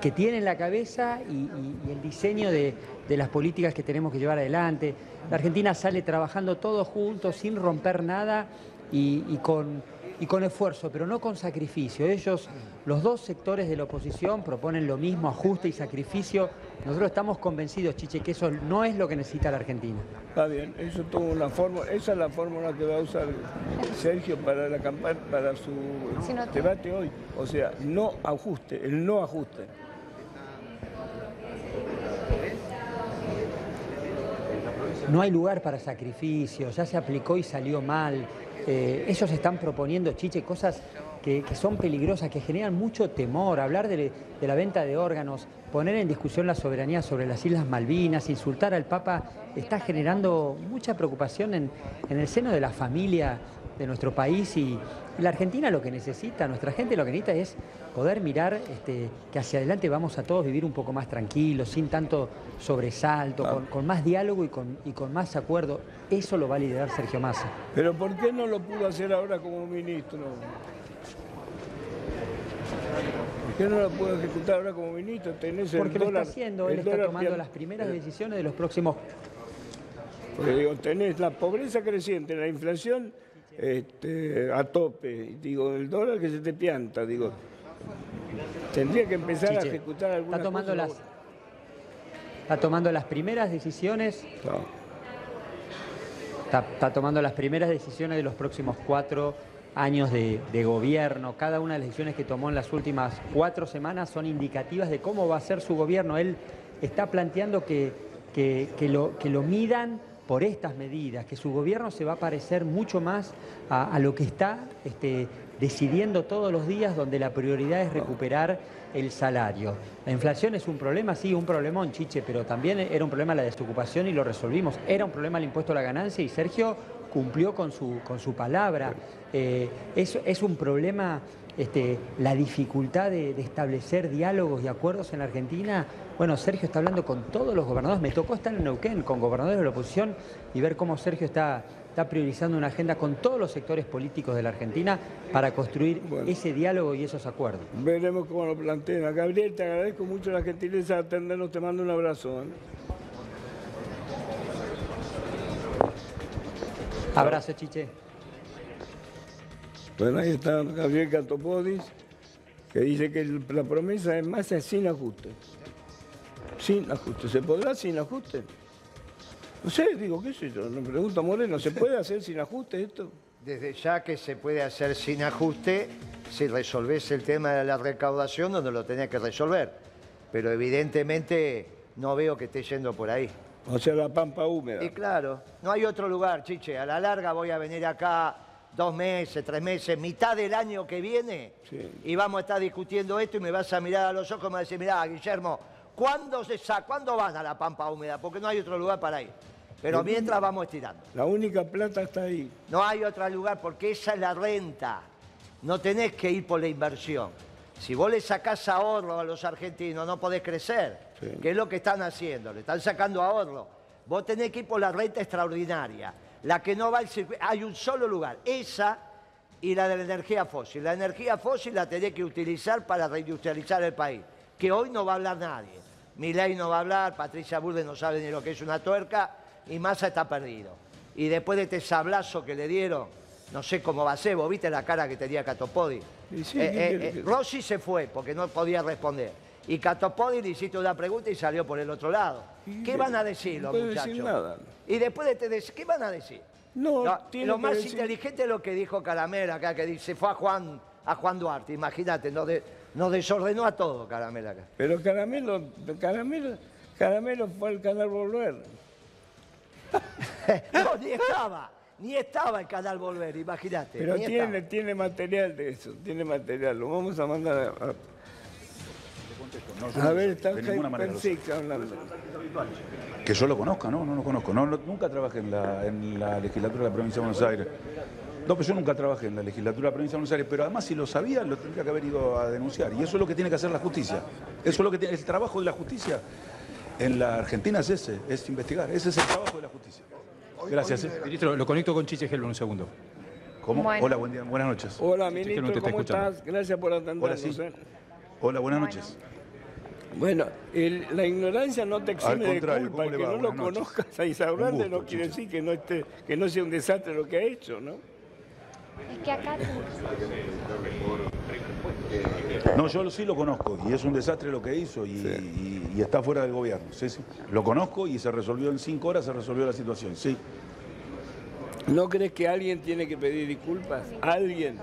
que- tiene en la cabeza y, el diseño de, de las políticas que tenemos que llevar adelante. La Argentina sale trabajando todos juntos, sin romper nada y con, y con esfuerzo, pero no con sacrificio. Ellos, los dos sectores de la oposición, proponen lo mismo, ajuste y sacrificio. Nosotros estamos convencidos, Chiche, que eso no es lo que necesita la Argentina. Está bien, eso tuvo una fórmula, esa es la fórmula que va a usar Sergio para la campaña, para su Si no- debate hoy. O sea, no ajuste, el no ajuste. No hay lugar para sacrificio, ya se aplicó y salió mal. Eh, ellos están proponiendo, Chiche, cosas que, que son peligrosas, que generan mucho temor. Hablar de, de la venta de órganos, poner en discusión la soberanía sobre las Islas Malvinas, insultar al Papa, está generando mucha preocupación en, en el seno de la familia de nuestro país y, la Argentina lo que necesita, nuestra gente lo que necesita es poder mirar este, que hacia adelante vamos a todos vivir un poco más tranquilos, sin tanto sobresalto, con, con más diálogo y con, y con más acuerdo. Eso lo va a liderar Sergio Massa. Pero ¿por qué no lo pudo hacer ahora como ministro? ¿Por qué no lo pudo ejecutar ahora como ministro? Tenés el Porque lo está haciendo, él está tomando pian- las primeras decisiones de los próximos Porque digo, tenés la pobreza creciente, la inflación este, a tope, digo, el dólar que se te pianta, digo. Tendría que empezar a ejecutar algunas está tomando cosas. las está tomando las primeras decisiones está, tomando las primeras decisiones de los próximos cuatro años de, gobierno. Cada una de las decisiones que tomó en las últimas cuatro semanas son indicativas de cómo va a ser su gobierno. Él está planteando que, que- que lo, que lo midan por estas medidas, que su gobierno se va a parecer mucho más a, a lo que está este, decidiendo todos los días, donde la prioridad es recuperar el salario. La inflación es un problema, sí, un problemón, Chiche, pero también era un problema la desocupación y lo resolvimos. Era un problema el impuesto a la ganancia y Sergio cumplió con su, con su palabra. Eh, es, es un problema este, la dificultad de, de establecer diálogos y acuerdos en la Argentina. Bueno, Sergio está hablando con todos los gobernadores. Me tocó estar en Neuquén con gobernadores de la oposición y ver cómo Sergio está, está priorizando una agenda con todos los sectores políticos de la Argentina para construir ese diálogo y esos acuerdos. Veremos cómo lo plantean. Gabriel, te agradezco mucho la gentileza de atendernos, te mando un abrazo. ¿eh? Abrazo, Chiche. Bueno, ahí está Gabriel Catopodis, que dice que la promesa de masa es sin ajuste. Sin ajuste. ¿Se podrá sin ajuste? No sé, digo, qué sé yo, me pregunta Moreno, ¿se puede hacer sin ajuste esto? Desde ya que se puede hacer sin ajuste si resolvés el tema de la recaudación donde lo tenés que resolver. Pero evidentemente no veo que esté yendo por ahí. O sea, la pampa húmeda. Y claro, no hay otro lugar, Chiche. A la larga voy a venir acá dos meses, tres meses, mitad del año que viene, y vamos a estar discutiendo esto y me vas a mirar a los ojos y me vas a decir, mirá, Guillermo, ¿cuándo, se sa ¿cuándo van a la Pampa Húmeda? Porque no hay otro lugar para ir. Pero mientras vamos estirando. La única plata está ahí. No hay otro lugar porque esa es la renta. No tenés que ir por la inversión. Si vos le sacás ahorro a los argentinos, no podés crecer. ¿Qué es lo que están haciendo? Le están sacando ahorro. Vos tenés que ir por la renta extraordinaria. La que no va al circuito. Hay un solo lugar. Esa y la de la energía fósil. La energía fósil la tenés que utilizar para reindustrializar el país. Que hoy no va a hablar nadie. Milei no va a hablar, Patricia Burde no sabe ni lo que es una tuerca y Massa está perdido. Y después de este sablazo que le dieron, no sé cómo va a ser, vos viste la cara que tenía Catopodi. Sí, Eh, ¿qué eh, eh, Rossi se fue porque no podía responder. Y Catopodi le hiciste una pregunta y salió por el otro lado. ¿Qué van a decir No los puede muchachos? decir nada. Y después de te dec- ¿qué van a decir? No, lo más decir- inteligente es lo que dijo Caramela acá, que dice, fue a Juan, a Juan Duarte, imagínate, nos, de- nos desordenó a todo Caramela acá. Pero Caramelo, Caramelo, Caramelo fue al canal Volver. no, ni estaba, ni estaba el canal Volver, imagínate. Pero tiene, estaba. tiene material de eso, tiene material. Lo vamos a mandar a... a- A ver, está hablando. Que yo lo conozca, no, no lo conozco. No, no, nunca trabajé en la, en la legislatura de la provincia de Buenos Aires. No, pero yo nunca trabajé en la legislatura de la provincia de Buenos Aires, pero además si lo sabía, lo tendría que haber ido a denunciar. Y eso es lo que tiene que hacer la justicia. Eso es lo que tiene, el trabajo de la justicia en la Argentina es ese, es investigar. Ese es el trabajo de la justicia. Gracias. ¿eh? Ministro, lo conecto con Chiche Helber un segundo. ¿Cómo? Bueno. Hola, buen día, buenas noches. Hola, ministro, no ¿cómo escuchando. estás? Gracias por atendernos. Hola, sí. ¿eh? Hola, buenas noches. Bueno, el- la ignorancia no te exime de culpa. ¿cómo El que no lo conozcas a Isaurralde no quiere Chiche. decir que no, esté, que no sea un desastre lo que ha hecho, ¿no? Es que acá No, yo sí lo conozco y es un desastre lo que hizo y, y- y está fuera del gobierno. Sí, sí. Lo conozco y se resolvió en cinco horas, se resolvió la situación. Sí. ¿No crees que alguien tiene que pedir disculpas? ¿Alguien?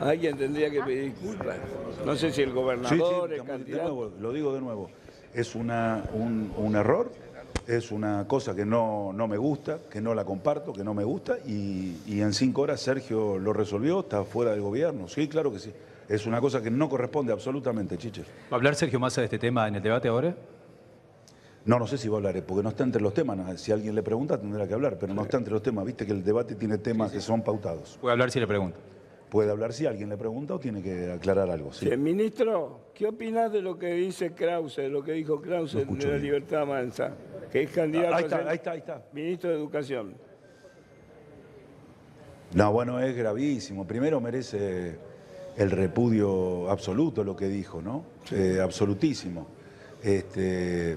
Alguien tendría que pedir disculpas. No sé si el Sí, sí, gobernador, el digamos, de candidato. nuevo, lo digo de nuevo. Es una, un, un error, es una cosa que no, no me gusta, que no la comparto, que no me gusta y, y en cinco horas Sergio lo resolvió, está fuera del gobierno. Sí, claro que sí. Es una cosa que no corresponde absolutamente, Chiche. ¿Va a hablar Sergio Massa de este tema en el debate ahora? No, no sé si va a hablar, eh, porque no está entre los temas. Si alguien le pregunta, tendrá que hablar, pero no está entre los temas. Viste que el debate tiene temas que son pautados. Puede hablar si le pregunta. Puede hablar si alguien le pregunta o tiene que aclarar algo. Sí. Sí, ministro, ¿qué opinas de lo que dice Krause, de lo que dijo Krause de la Libertad Avanza? Que es candidato Ahí está, a ahí está, ahí está. ministro de Educación. No, bueno, es gravísimo. Primero merece el repudio absoluto lo que dijo, ¿no? Eh, absolutísimo. Este,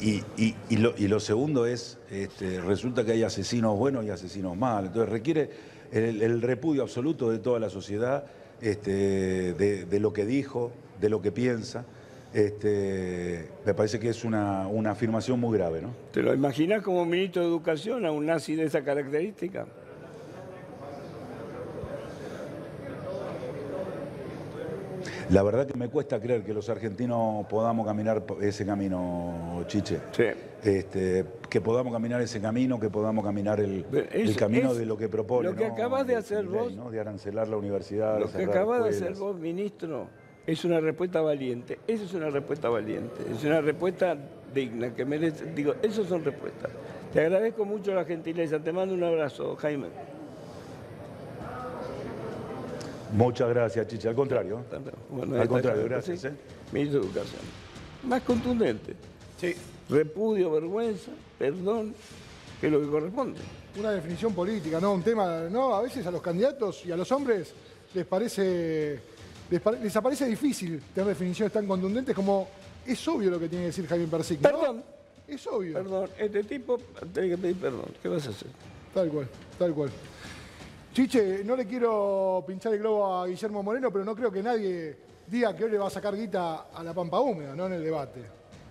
y, y- y lo, y lo segundo es, este, resulta que hay asesinos buenos y asesinos malos. Entonces requiere el, repudio absoluto de toda la sociedad, este, de, de lo que dijo, de lo que piensa. Este, me parece que es una, una afirmación muy grave, ¿no? ¿Te lo imaginas como ministro de Educación a un nazi de esa característica? La verdad que me cuesta creer que los argentinos podamos caminar ese camino, Chiche. Este, que podamos caminar ese camino, que podamos caminar el, camino es de lo que propone. lo que ¿no? acabas de hacer vos. ¿no? De arancelar la universidad. Lo que acabas de hacer vos, ministro, es una respuesta valiente. Esa es una respuesta valiente. Es una respuesta digna, que merece. Digo, esas son respuestas. Te agradezco mucho la gentileza. Te mando un abrazo, Jaime. Muchas gracias, Chiche. Al contrario. Bueno, Al contrario, gracias. sí. ¿eh? Ministro de Educación. Más contundente. Sí. Repudio, vergüenza, perdón, que es lo que corresponde. Una definición política, ¿no? Un tema, ¿no? A veces a los candidatos y a los hombres les parece. Les, pare- les aparece difícil tener definiciones tan contundentes como es obvio lo que tiene que decir Javier Persic. ¿no? Perdón. Es obvio. Perdón, este tipo tiene que pedir perdón. ¿Qué vas a hacer? Tal cual, tal cual. Chiche, no le quiero pinchar el globo a Guillermo Moreno, pero no creo que nadie diga que hoy le va a sacar guita a la Pampa Húmeda, ¿no? En el debate.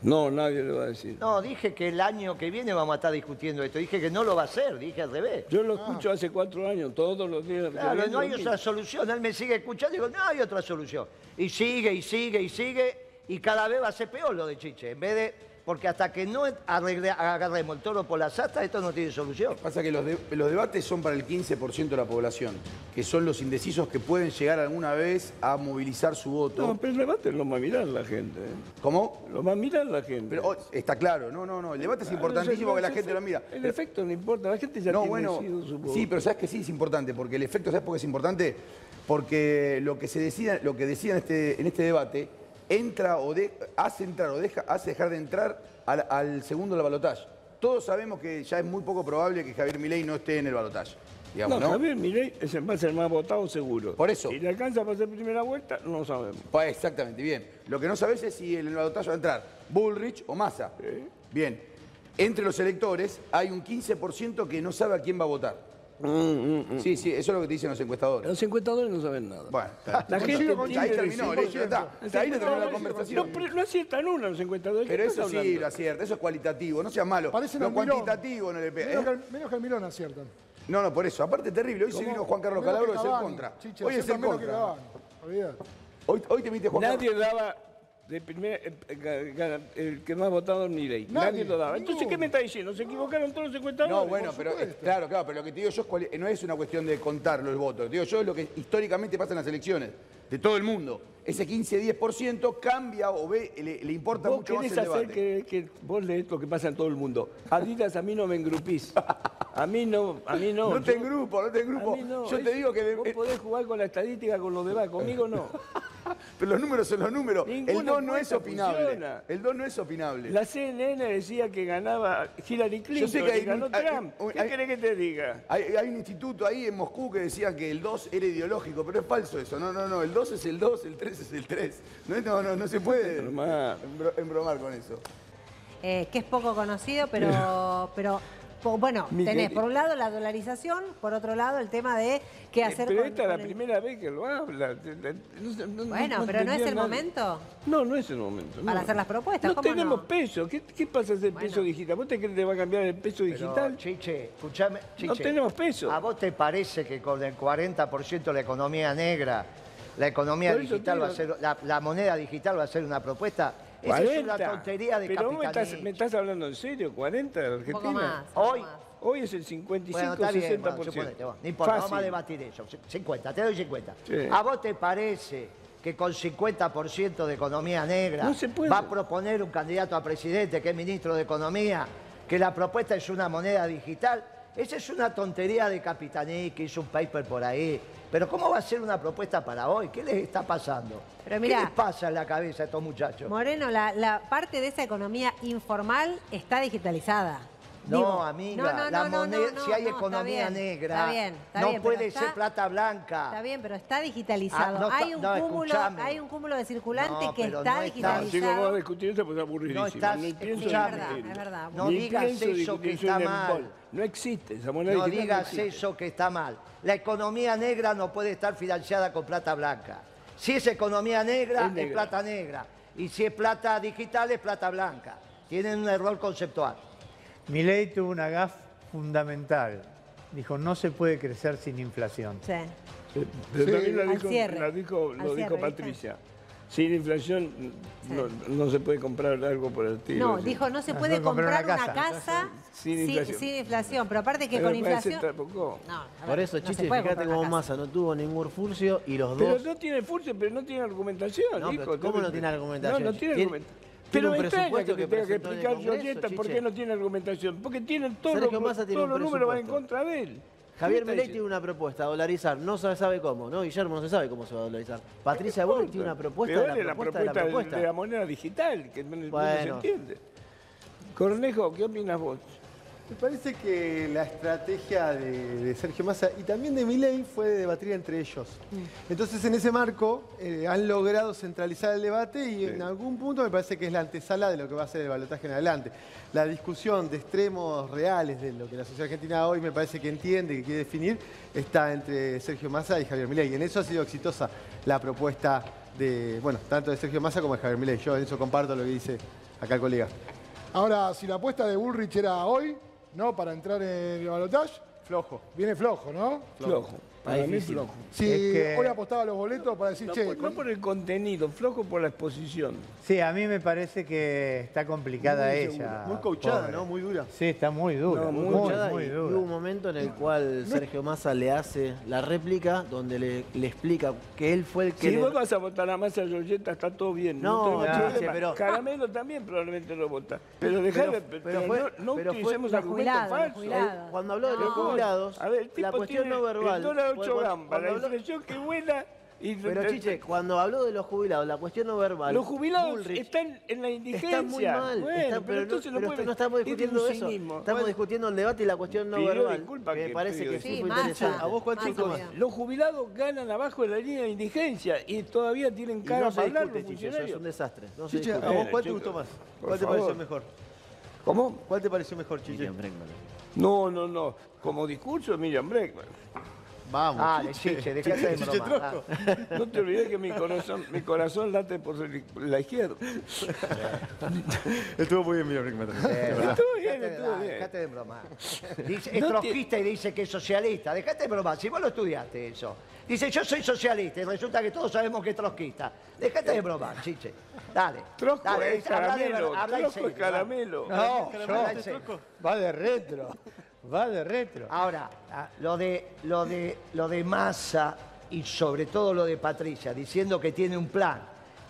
No, nadie le va a decir. No, dije que el año que viene vamos a estar discutiendo esto. Dije que no lo va a hacer, dije al revés. Yo lo escucho hace cuatro años, todos los días. Claro, no hay otra mismo. solución. Él me sigue escuchando y digo, no hay otra solución. Y sigue, y sigue, y sigue, y cada vez va a ser peor lo de Chiche. En vez de porque hasta que no arregle- agarremos el toro por las astas, esto no tiene solución. Pasa que los, de- los debates son para el 15% de la población, que son los indecisos que pueden llegar alguna vez a movilizar su voto. No, pero el debate lo va a mirar la gente. ¿eh? ¿Cómo? Lo va a mirar la gente. Pero oh, está claro, no, no, no. El debate es importantísimo el- que la gente lo mira. El Pero- efecto no importa, la gente ya no, tiene bueno, decidido su voto. sí, pero sabes que sí es importante, porque el efecto, ¿sabes por qué es importante? Porque lo que se decida, lo que decía en este, en este debate, entra o de- hace entrar o deja, hace dejar de entrar al, al segundo del balotaje. Todos sabemos que ya es muy poco probable que Javier Milei no esté en el balotaje. Digamos, no, ¿no? Javier Milei es el- a ser más votado seguro. Por eso. Si le alcanza para hacer primera vuelta, no lo sabemos. Pues exactamente, bien. Lo que no sabes es si en el balotaje va a entrar Bullrich o Massa. Bien. Entre los electores hay un 15% que no sabe a quién va a votar. Sí, sí, eso es lo que te dicen los encuestadores. Mm, Los encuestadores no saben nada. Bueno, La gente ahí tiene terminó, está. Ahí le terminó la conversación. No, no aciertan uno los encuestadores. Pero ¿Qué eso sí lo acierta, eso es cualitativo, no sea malo. Parecen lo cuantitativo no le Menos, pega. que, ¿eh? el- menos que el Milón aciertan. No, no, por eso. Aparte terrible, hoy se vino Juan Carlos Menos que Calabro, es el contra. Chiche, Hoy es el menos que contra. Hoy, hoy te viste Juan Nadie Carlos. daba de primer, eh, el que más votado ni ley. Nadie, Nadie, lo daba. Entonces, ¿qué me está diciendo? ¿Se equivocaron todos los encuestadores? No, bueno, pero eh, claro, claro, pero lo que te digo yo es cuali- no es una cuestión de contar los votos. Te digo yo es lo que históricamente pasa en las elecciones de todo el mundo. Ese 15-10% cambia o ve, le, le importa Vos mucho más el hacer debate. que, que vos lees lo que pasa en todo el mundo. Adidas, a mí no me engrupís. A mí no, a mí no. No te Yo- engrupo, no te engrupo. a mí no. Yo te digo que Vos podés jugar con la estadística, con los demás, conmigo no. Pero los números son los números. el Ninguna 2 no es opinable. funciona. El 2 no es opinable. La CNN decía que ganaba Hillary Clinton sé que hay- ganó hay- Trump. hay- ¿Qué querés que te diga? Hay, hay un instituto ahí en Moscú que decía que el 2 era ideológico, pero es falso eso. No, no, no. El 2 es el 2, el 3 es el 3. No, no, no, no se puede embro- embromar con eso. eh, que es poco conocido, pero, pero bueno, tenés por un lado la dolarización, por otro lado el tema de qué hacer Pero con, esta es la el- primera vez que lo habla. No sé, no- Bueno, pero no es el nada. momento No, no es el momento. para no. hacer las propuestas. No ¿cómo tenemos no? peso. ¿Qué, qué pasa si el peso digital? ¿Vos te crees que te va a cambiar el peso digital? Chiche, escúchame, Chiche. No tenemos peso. ¿A vos te parece que con el 40% de la economía negra, la economía digital va a ser, la, la moneda digital va a ser una propuesta? Esa es una 40. tontería de Pero vos me estás, capitalismo. me estás hablando en serio, 40 de Argentina. más, un poco Hoy, Hoy es el 55 Bueno, está bien, 60%. bueno, suponete, bueno, no importa, Fácil. vamos a debatir eso. 50, te doy 50. Sí. ¿A vos te parece que con 50% de economía negra No se puede. va a proponer un candidato a presidente que es ministro de Economía, que la propuesta es una moneda digital? Esa es una tontería de Capitaní que hizo un paper por ahí. Pero ¿cómo va a ser una propuesta para hoy? ¿Qué les está pasando? Pero ¿Qué mirá. les pasa en la cabeza a estos muchachos? Moreno, la, la parte de esa economía informal está digitalizada. No, Digo, amiga, no, no, la no, no, moneda- no, si hay no, está economía bien, negra, está bien, está no bien, puede está- ser plata blanca. Está bien, pero está digitalizado. Ah, no está- hay, un no, cúmulo, hay un cúmulo de circulante No, que está Ah, si digitalizado. vamos a discutir esto, pues es aburridísimo. No estás- Ni pienso Sí, es verdad, es verdad. No digas eso discutir, que está mal. No existe, esa moneda No digital digas eso que está mal. La economía negra no puede estar financiada con plata blanca. Si es economía negra, Es plata negra. Y si es plata digital, es plata blanca. Tienen un error conceptual. Milei tuvo una gaf fundamental. Dijo, no se puede crecer sin inflación. Sí. Sí, Pero Sí, también lo al dijo, la dijo- Al lo dijo cierre, ¿viste? Sin inflación no, no se puede comprar algo por el estilo. No, sí. dijo, no se Ah, puede no, comprar comprar una una casa. Sin sin, inflación. sin inflación. Pero aparte que Pero con inflación... tampoco. No, ver, Por eso, Chiche, fíjate cómo. Massa no tuvo ningún furcio y los Pero dos... no tiene furcio, pero no tiene argumentación. No, hijo. pero ¿cómo no tiene argumentación? No, no tiene Tiene- argumentación. Pero me extraña que que te tenga que explicar Congreso, Giorgieta por qué no tiene argumentación. Porque tienen todos los, todos los números van en contra de él. Javier ¿Qué está Milei diciendo? tiene una propuesta, dolarizar, no se sabe cómo, ¿no? Guillermo no se sabe cómo se va a dolarizar. Patricia Bullrich tiene una propuesta de es la propuesta de la propuesta. de la moneda digital, que no, se entiende. Cornejo, ¿qué opinas vos? Me parece que la estrategia de, de Sergio Massa y también de Milei fue de debatir entre ellos. Entonces, en ese marco, eh, han logrado centralizar el debate y en algún punto me parece que es la antesala de lo que va a ser el balotaje en adelante. La discusión de extremos reales de lo que la sociedad argentina hoy me parece que entiende, que quiere definir, está entre Sergio Massa y Javier Milei. Y en eso ha sido exitosa la propuesta de, bueno, tanto de Sergio Massa como de Javier Milei. Yo en eso comparto lo que dice acá el colega. Ahora, si la apuesta de Bullrich era hoy, ¿no? Para entrar en el balotaje, Flojo. viene flojo, ¿no? Flojo. Para mí difícil. flojo. Si Es que- hoy apostaba los boletos para decir, No, che, por, no por el contenido, flojo por la exposición. Sí, a mí me parece que está complicada Muy ella. segura, muy coachada, pobre. ¿no? Muy dura. Sí, está muy dura. No, muy, muy, coachada muy y- y dura. hubo un momento en el cual Sergio Massa le hace la réplica donde le, le explica que él fue el que Si le- vos vas a votar a Massa Giorgetta, está todo bien. No, no, problema. pero- Caramelo también probablemente lo vota. Pero dejar Pero- de. pero pero fue- no, no pero utilicemos argumentos falsos. Cuando habló de los jubilados, a ver, el la tipo cuestión tiene no verbal El dólar fue 8 cuando- gambas, cuando la inflación que buena. Y Pero Chiche, cuando habló de los jubilados, la cuestión no verbal. Los jubilados Bullrich están en la indigencia. Está muy mal. Bueno, está- pero, pero, no, entonces no pero puede- no estamos discutiendo eso. cinismo. Estamos Bueno, discutiendo el debate y la cuestión no pidió verbal. disculpas me que parece que sí, fue interesante. ¿A vos cuál te gustó más? Los jubilados ganan abajo de la línea de indigencia y todavía tienen cara no para hablar discute, los Chiche, eso es un desastre. No Chiche, ¿a vos cuál te gustó más? ¿Cuál te pareció mejor? ¿Cómo? ¿Cuál te pareció mejor, Chiche? No, no, no. Como discurso, Miriam Breckman. Vamos, Chiche, dejate de Chiche broma. Troco. No te olvides que mi corazón, mi corazón late por la izquierda. Estuvo muy bien, mira, Brickman. Estuvo bien, Dejate de- estuvo bien. Dejate de broma. Dice, es No te- trotskista y dice que es socialista. Dejate de broma. Si vos lo estudiaste eso. Dice, yo soy socialista y resulta que todos sabemos que es trotskista. Dejate de broma, chiche. Dale. Trosco Dale, es habla de caramelo, ver- habla trosco es caramelo. No, No, va de retro. Va de retro. Ahora, lo de, lo, de, lo de Massa y sobre todo lo de Patricia, diciendo que tiene un plan,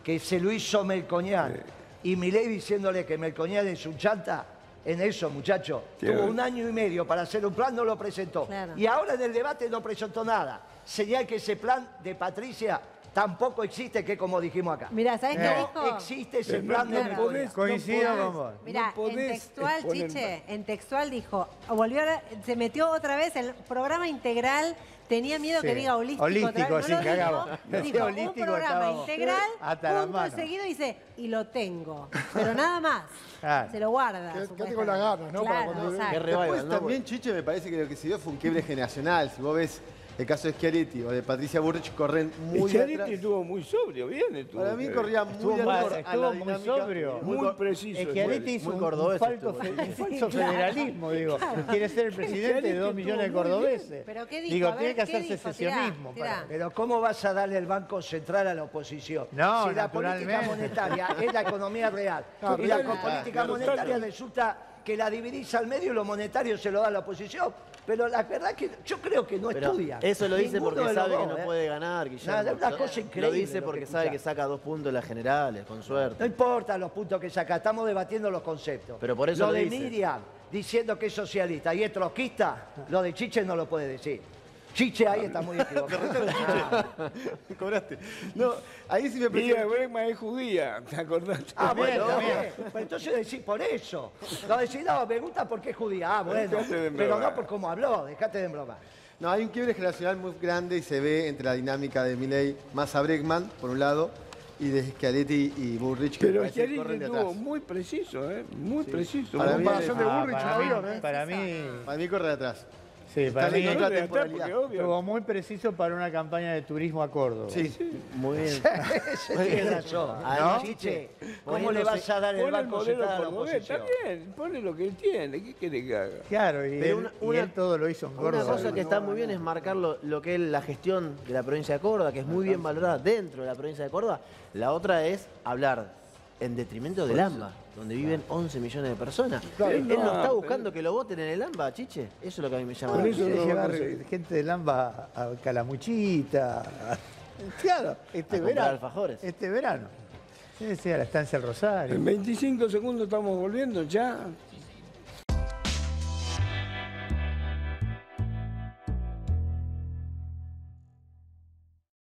que se lo hizo Melcoñán, y Milei diciéndole que Melcoñán es un chanta, en eso, muchacho, Tiene- tuvo un año y medio para hacer un plan, no lo presentó. Claro. Y ahora en el debate no presentó nada. Señal que ese plan de Patricia tampoco existe, que como dijimos acá. Mirá, ¿sabés qué no dijo? existe ese No, plan de no Melcoñán. podés- Coincido no podés- con vos. Mirá, no en textual, Chiche, en textual dijo, volvió a- se metió otra vez el programa integral, tenía miedo Sí. que diga holístico. Holístico, sí, no lo cagamos. dijo, holístico, un programa integral, hasta punto seguido dice, y lo tengo, pero nada más. Claro. Se lo guarda. Con las ganas, ¿no? Para cuando- Después ¿no? también, Chiche, me parece que lo que se dio fue un quiebre generacional. Si vos ves el caso de Schiaretti o de Patricia Burrich, corren muy Schiaretti atrás. estuvo muy sobrio, bien estuvo. Para mí corría muy Estuvo, atrás mal, a la estuvo muy sobrio. Muy preciso. Arete hizo muy un, cordobés un falso, estuvo, fe- sí. un falso Sí, claro. federalismo, digo. Quiere ser el presidente de dos millones de cordobeses. ¿Pero qué dijo? Digo, ver, tiene que ¿qué hacer secesionismo. Tirá, para- tirá. Pero ¿cómo vas a darle el Banco Central a la oposición? No, si la política monetaria es la economía real y la política monetaria resulta que la dividís al medio y lo monetario se lo da a la oposición. Pero la verdad es que yo creo que no Pero estudia. eso lo dice Ninguno porque de los sabe que dos, no ¿eh? puede ganar, Guillermo. Nada, es una Lo- cosa Lo increíble dice lo porque que sabe que escuchás. saca dos puntos en las generales, con suerte. No importa los puntos que saca, estamos debatiendo los conceptos. Pero por eso lo lo de dice. Miriam diciendo que es socialista y es trotskista, lo de Chiche no lo puede decir. Chiche ahí está muy equivocado. Cobraste. No, ahí sí me Miriam parece. Breckman es judía, ¿te acordás? Ah, bueno, bien. Pues entonces decís por eso. No decís, no, me gusta porque es judía. Ah, bueno. Pero no por cómo habló, dejate de broma. No, hay un quiebre generacional muy grande y se ve entre la dinámica de Milei Massa Bregman, por un lado, y de Schiaretti y Burrich, que Pero Schiaretti estuvo muy preciso, ¿eh? Muy preciso. Para Muy mí comparación de Ah, Burrich para no mí- avión, ¿eh? Para mí, Para mí corre de atrás. Sí, para mí estuvo muy preciso para una campaña de turismo a Córdoba. Sí. Muy bien. Tiene razón. Ah, ¿no? Chiche, ¿cómo le vas a dar el el banco modelo central a la está bien, pone lo que él tiene, ¿qué quiere que haga? Claro, y, Pero él, una- y una- él todo lo hizo en Una Córdoba. cosa que está muy bien es marcar lo, lo que es la gestión de la provincia de Córdoba, que es muy bien valorada dentro de la provincia de Córdoba. La otra es hablar en detrimento del AMBA, donde viven 11 millones de personas. Claro, él, no no, está pero- buscando que lo voten en el AMBA, chiche. Eso es lo que a mí me llama Por la eso atención. no llevar gente de Lamba a Calamuchita. Claro, este A verano. alfajores. Este verano. Sí, sí, a la estancia del Rosario. En 25 segundos estamos volviendo ya.